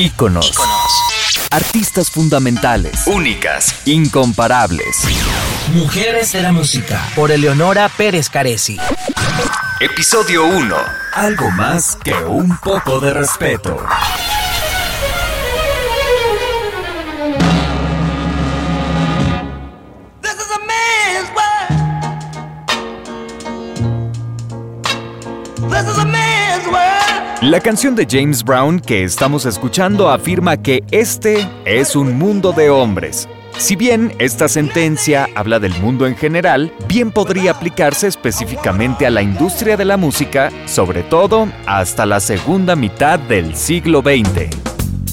Íconos. Artistas fundamentales. Únicas. Incomparables. Mujeres de la música. Por Eleonora Pérez Caresi. Episodio 1. Algo más que un poco de respeto. La canción de James Brown que estamos escuchando afirma que este es un mundo de hombres. Si bien esta sentencia habla del mundo en general, bien podría aplicarse específicamente a la industria de la música, sobre todo hasta la segunda mitad del siglo XX.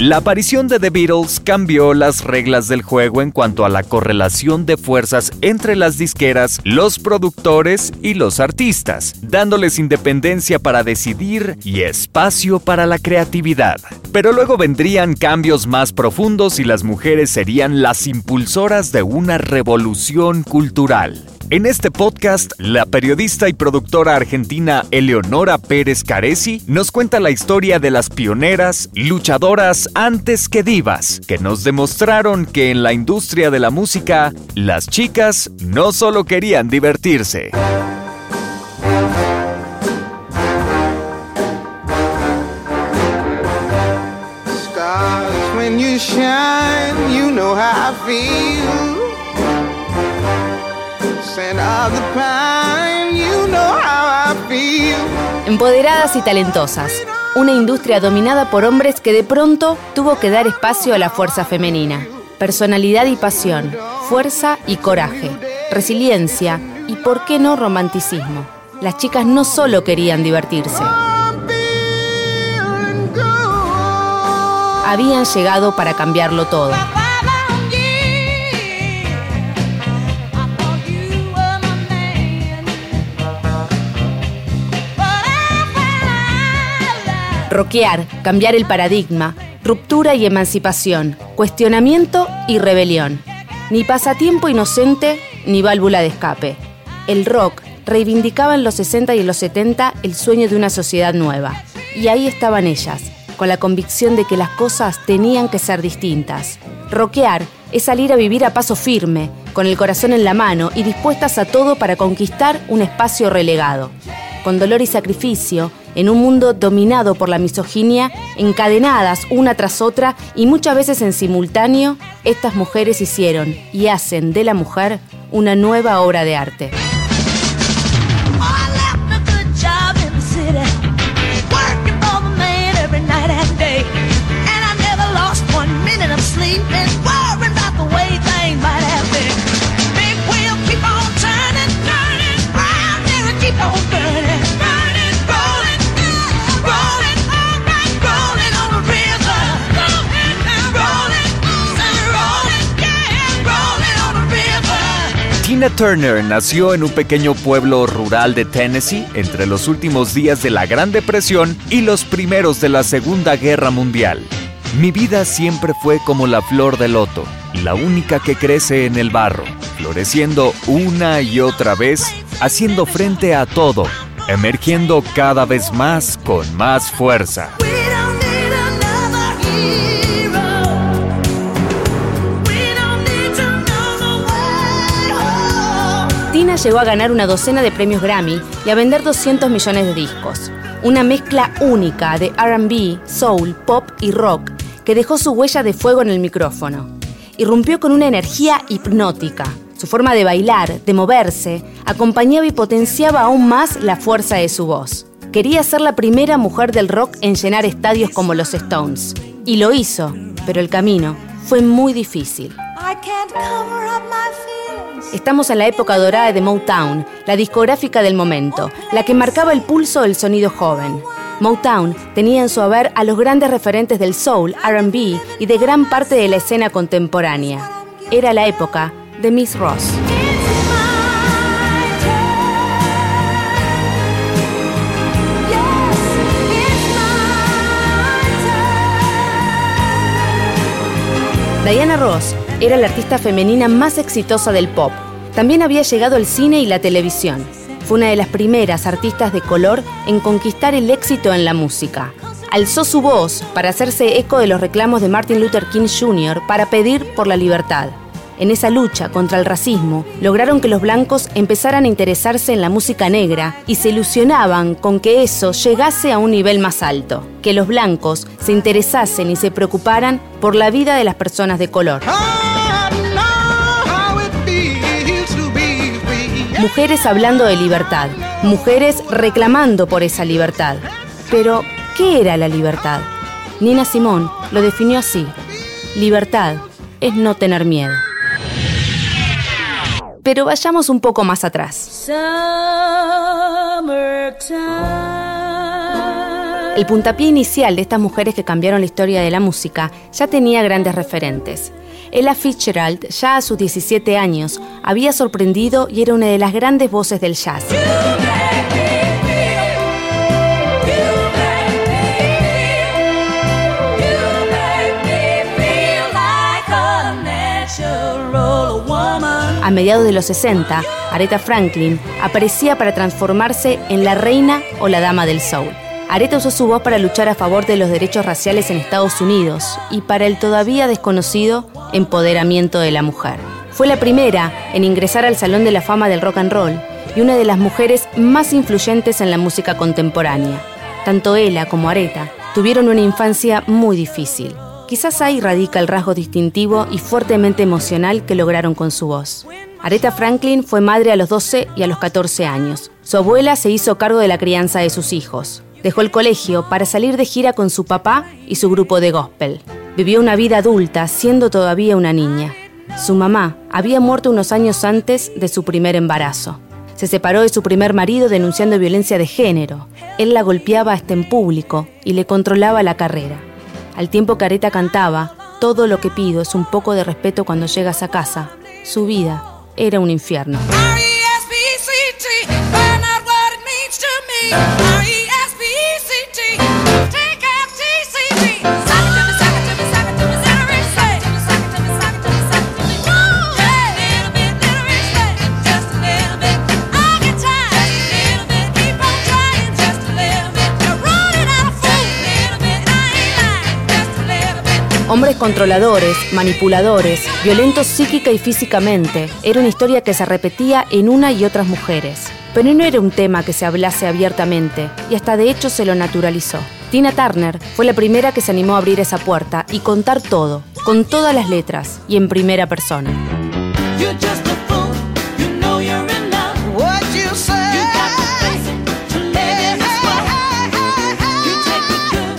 La aparición de The Beatles cambió las reglas del juego en cuanto a la correlación de fuerzas entre las disqueras, los productores y los artistas, dándoles independencia para decidir y espacio para la creatividad. Pero luego vendrían cambios más profundos y las mujeres serían las impulsoras de una revolución cultural. En este podcast, la periodista y productora argentina Eleonora Pérez Caresi nos cuenta la historia de las pioneras, luchadoras antes que divas, que nos demostraron que en la industria de la música, las chicas no solo querían divertirse. Stars, when you shine, you know how I feel. Scent of the pine, you know how I feel. Empoderadas y talentosas. Una industria dominada por hombres que de pronto tuvo que dar espacio a la fuerza femenina. Personalidad y pasión, fuerza y coraje, resiliencia y, por qué no, romanticismo. Las chicas no solo querían divertirse, habían llegado para cambiarlo todo. Roquear, cambiar el paradigma, ruptura y emancipación, cuestionamiento y rebelión. Ni pasatiempo inocente ni válvula de escape. El rock reivindicaba en los 60 y en los 70 el sueño de una sociedad nueva. Y ahí estaban ellas, con la convicción de que las cosas tenían que ser distintas. Roquear es salir a vivir a paso firme, con el corazón en la mano y dispuestas a todo para conquistar un espacio relegado con dolor y sacrificio, en un mundo dominado por la misoginia, encadenadas una tras otra y muchas veces en simultáneo, estas mujeres hicieron y hacen de la mujer una nueva obra de arte. Tina Turner nació en un pequeño pueblo rural de Tennessee entre los últimos días de la Gran Depresión y los primeros de la Segunda Guerra Mundial. Mi vida siempre fue como la flor de loto, la única que crece en el barro, floreciendo una y otra vez, haciendo frente a todo, emergiendo cada vez más con más fuerza. Llegó a ganar una docena de premios Grammy y a vender 200 millones de discos. Una mezcla única de RB, soul, pop y rock que dejó su huella de fuego en el micrófono. Irrumpió con una energía hipnótica. Su forma de bailar, de moverse, acompañaba y potenciaba aún más la fuerza de su voz. Quería ser la primera mujer del rock en llenar estadios como los Stones. Y lo hizo, pero el camino fue muy difícil. I can't cover up my. Estamos en la época dorada de Motown, la discográfica del momento, la que marcaba el pulso del sonido joven. Motown tenía en su haber a los grandes referentes del soul, RB y de gran parte de la escena contemporánea. Era la época de Miss Ross. Diana Ross era la artista femenina más exitosa del pop. También había llegado al cine y la televisión. Fue una de las primeras artistas de color en conquistar el éxito en la música. alzó su voz para hacerse eco de los reclamos de Martin Luther King Jr. para pedir por la libertad. En esa lucha contra el racismo, lograron que los blancos empezaran a interesarse en la música negra y se ilusionaban con que eso llegase a un nivel más alto, que los blancos se interesasen y se preocuparan por la vida de las personas de color. Mujeres hablando de libertad, mujeres reclamando por esa libertad. Pero, ¿qué era la libertad? Nina Simón lo definió así. Libertad es no tener miedo. Pero vayamos un poco más atrás. El puntapié inicial de estas mujeres que cambiaron la historia de la música ya tenía grandes referentes. Ella Fitzgerald, ya a sus 17 años, había sorprendido y era una de las grandes voces del jazz. A mediados de los 60, Aretha Franklin aparecía para transformarse en la reina o la dama del soul. Aretha usó su voz para luchar a favor de los derechos raciales en Estados Unidos y para el todavía desconocido empoderamiento de la mujer. Fue la primera en ingresar al Salón de la Fama del Rock and Roll y una de las mujeres más influyentes en la música contemporánea. Tanto ella como Aretha tuvieron una infancia muy difícil. Quizás ahí radica el rasgo distintivo y fuertemente emocional que lograron con su voz. Aretha Franklin fue madre a los 12 y a los 14 años. Su abuela se hizo cargo de la crianza de sus hijos. Dejó el colegio para salir de gira con su papá y su grupo de gospel. Vivió una vida adulta siendo todavía una niña. Su mamá había muerto unos años antes de su primer embarazo. Se separó de su primer marido denunciando violencia de género. Él la golpeaba hasta en público y le controlaba la carrera. Al tiempo que Areta cantaba, todo lo que pido es un poco de respeto cuando llegas a casa. Su vida era un infierno. Controladores, manipuladores, violentos psíquica y físicamente, era una historia que se repetía en una y otras mujeres. Pero no era un tema que se hablase abiertamente, y hasta de hecho se lo naturalizó. Tina Turner fue la primera que se animó a abrir esa puerta y contar todo, con todas las letras y en primera persona.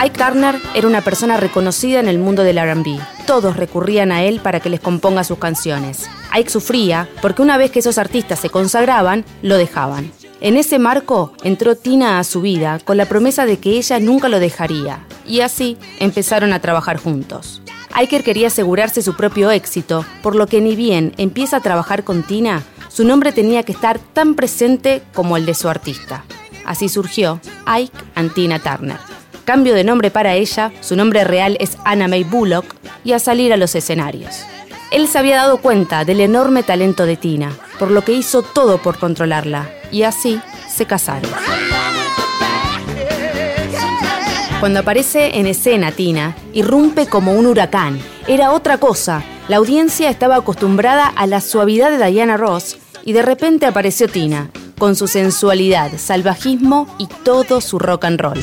Ike Turner era una persona reconocida en el mundo del RB. Todos recurrían a él para que les componga sus canciones. Ike sufría porque una vez que esos artistas se consagraban, lo dejaban. En ese marco entró Tina a su vida con la promesa de que ella nunca lo dejaría, y así empezaron a trabajar juntos. Iker quería asegurarse su propio éxito, por lo que ni bien empieza a trabajar con Tina, su nombre tenía que estar tan presente como el de su artista. Así surgió Ike and Tina Turner cambio de nombre para ella, su nombre real es Anna May Bullock, y a salir a los escenarios. Él se había dado cuenta del enorme talento de Tina, por lo que hizo todo por controlarla, y así se casaron. Cuando aparece en escena Tina, irrumpe como un huracán. Era otra cosa. La audiencia estaba acostumbrada a la suavidad de Diana Ross y de repente apareció Tina, con su sensualidad, salvajismo y todo su rock and roll.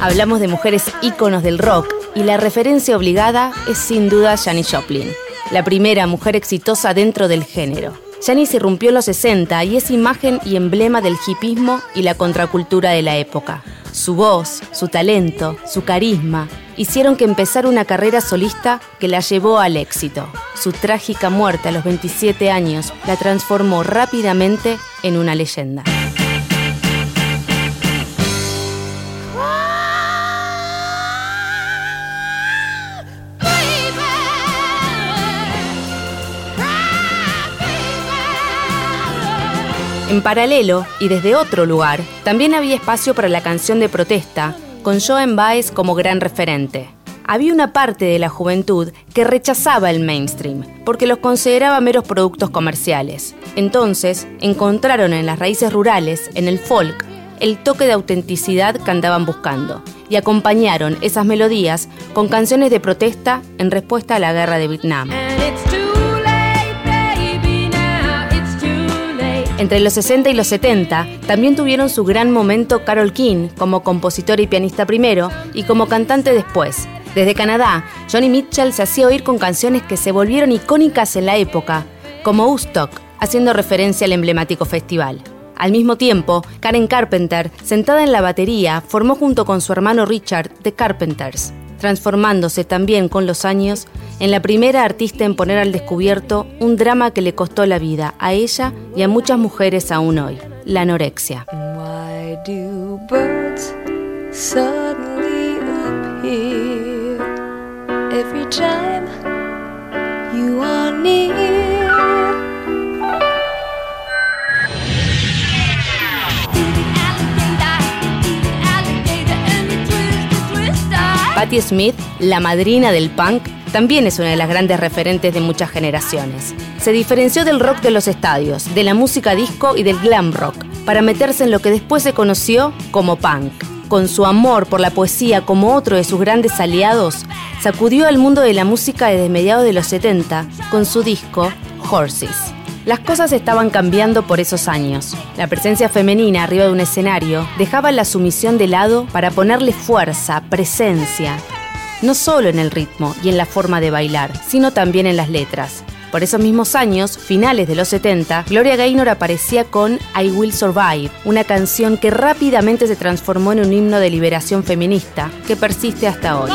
Hablamos de mujeres íconos del rock y la referencia obligada es sin duda Janis Joplin, la primera mujer exitosa dentro del género. Janis irrumpió en los 60 y es imagen y emblema del hipismo y la contracultura de la época. Su voz, su talento, su carisma hicieron que empezara una carrera solista que la llevó al éxito. Su trágica muerte a los 27 años la transformó rápidamente en una leyenda. En paralelo, y desde otro lugar, también había espacio para la canción de protesta, con Joan Baez como gran referente. Había una parte de la juventud que rechazaba el mainstream, porque los consideraba meros productos comerciales. Entonces, encontraron en las raíces rurales, en el folk, el toque de autenticidad que andaban buscando y acompañaron esas melodías con canciones de protesta en respuesta a la guerra de Vietnam. Entre los 60 y los 70 también tuvieron su gran momento Carol King como compositor y pianista primero y como cantante después. Desde Canadá, Johnny Mitchell se hacía oír con canciones que se volvieron icónicas en la época, como Woodstock, haciendo referencia al emblemático festival. Al mismo tiempo, Karen Carpenter, sentada en la batería, formó junto con su hermano Richard The Carpenters, transformándose también con los años en la primera artista en poner al descubierto un drama que le costó la vida a ella y a muchas mujeres aún hoy, la anorexia. Patti Smith, la madrina del punk, también es una de las grandes referentes de muchas generaciones. Se diferenció del rock de los estadios, de la música disco y del glam rock, para meterse en lo que después se conoció como punk. Con su amor por la poesía como otro de sus grandes aliados, sacudió al mundo de la música desde mediados de los 70 con su disco Horses. Las cosas estaban cambiando por esos años. La presencia femenina arriba de un escenario dejaba la sumisión de lado para ponerle fuerza, presencia, no solo en el ritmo y en la forma de bailar, sino también en las letras. Por esos mismos años, finales de los 70, Gloria Gaynor aparecía con I Will Survive, una canción que rápidamente se transformó en un himno de liberación feminista que persiste hasta hoy.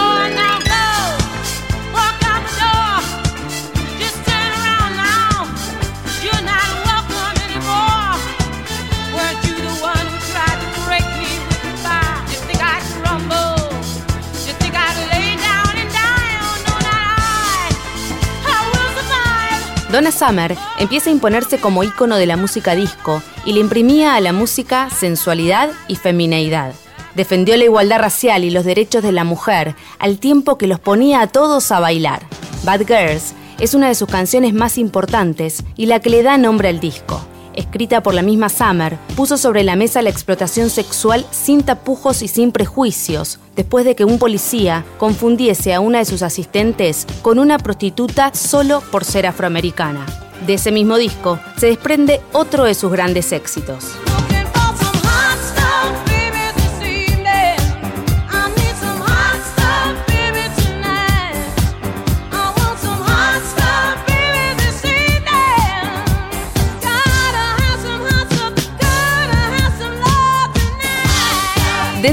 Donna Summer empieza a imponerse como ícono de la música disco y le imprimía a la música sensualidad y femineidad. Defendió la igualdad racial y los derechos de la mujer al tiempo que los ponía a todos a bailar. Bad Girls es una de sus canciones más importantes y la que le da nombre al disco escrita por la misma Summer, puso sobre la mesa la explotación sexual sin tapujos y sin prejuicios, después de que un policía confundiese a una de sus asistentes con una prostituta solo por ser afroamericana. De ese mismo disco se desprende otro de sus grandes éxitos.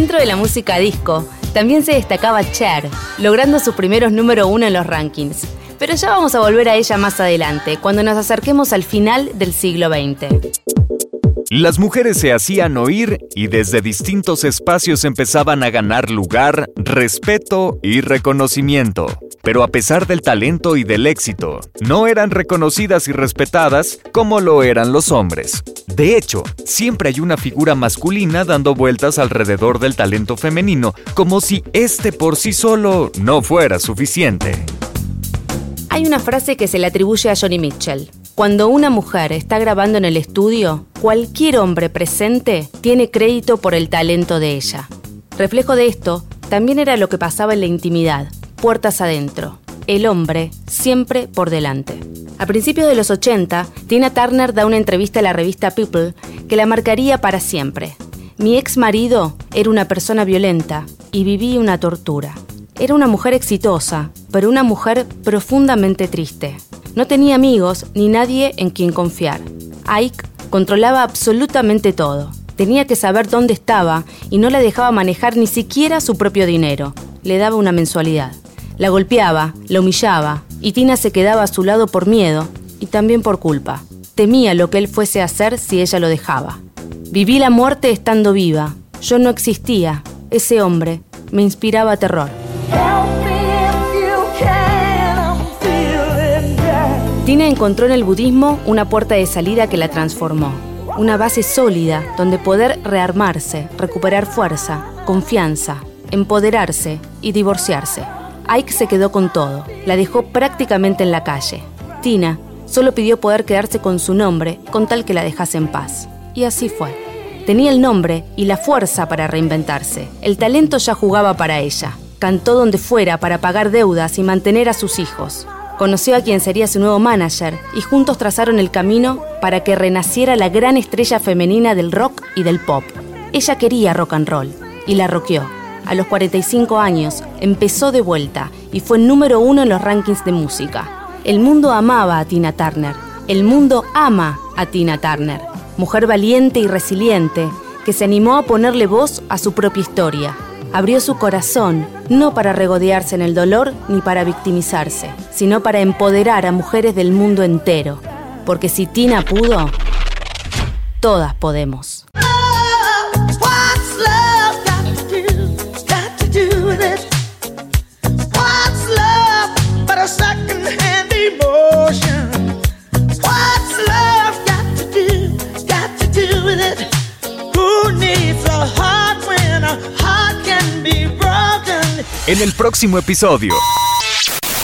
Dentro de la música disco, también se destacaba Cher, logrando sus primeros número uno en los rankings. Pero ya vamos a volver a ella más adelante, cuando nos acerquemos al final del siglo XX. Las mujeres se hacían oír y desde distintos espacios empezaban a ganar lugar, respeto y reconocimiento. Pero a pesar del talento y del éxito, no eran reconocidas y respetadas como lo eran los hombres. De hecho, siempre hay una figura masculina dando vueltas alrededor del talento femenino, como si este por sí solo no fuera suficiente. Hay una frase que se le atribuye a Johnny Mitchell. Cuando una mujer está grabando en el estudio, cualquier hombre presente tiene crédito por el talento de ella. Reflejo de esto también era lo que pasaba en la intimidad, puertas adentro. El hombre siempre por delante. A principios de los 80, Tina Turner da una entrevista a la revista People que la marcaría para siempre. Mi ex marido era una persona violenta y viví una tortura. Era una mujer exitosa, pero una mujer profundamente triste. No tenía amigos ni nadie en quien confiar. Ike controlaba absolutamente todo. Tenía que saber dónde estaba y no le dejaba manejar ni siquiera su propio dinero. Le daba una mensualidad. La golpeaba, la humillaba y Tina se quedaba a su lado por miedo y también por culpa. Temía lo que él fuese a hacer si ella lo dejaba. Viví la muerte estando viva. Yo no existía. Ese hombre me inspiraba terror. Tina encontró en el budismo una puerta de salida que la transformó, una base sólida donde poder rearmarse, recuperar fuerza, confianza, empoderarse y divorciarse. Ike se quedó con todo, la dejó prácticamente en la calle. Tina solo pidió poder quedarse con su nombre con tal que la dejase en paz. Y así fue. Tenía el nombre y la fuerza para reinventarse. El talento ya jugaba para ella. Cantó donde fuera para pagar deudas y mantener a sus hijos. Conoció a quien sería su nuevo manager y juntos trazaron el camino para que renaciera la gran estrella femenina del rock y del pop. Ella quería rock and roll y la rockeó. A los 45 años empezó de vuelta y fue número uno en los rankings de música. El mundo amaba a Tina Turner. El mundo ama a Tina Turner. Mujer valiente y resiliente que se animó a ponerle voz a su propia historia abrió su corazón no para regodearse en el dolor ni para victimizarse, sino para empoderar a mujeres del mundo entero. Porque si Tina pudo, todas podemos. What's love got to do, got to do with it? What's love but a second-hand emotion? What's love got to do, got to do with it? Who needs a heart when a heart can be broken? En el próximo episodio.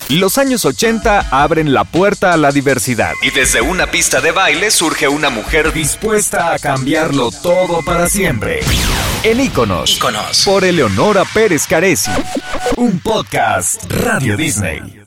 Los años 80 abren la puerta a la diversidad. Y desde una pista de baile surge una mujer Dispuesta a cambiarlo todo para siempre. En Íconos. Íconos. Por Eleonora Pérez Caresi. Un podcast Radio Disney.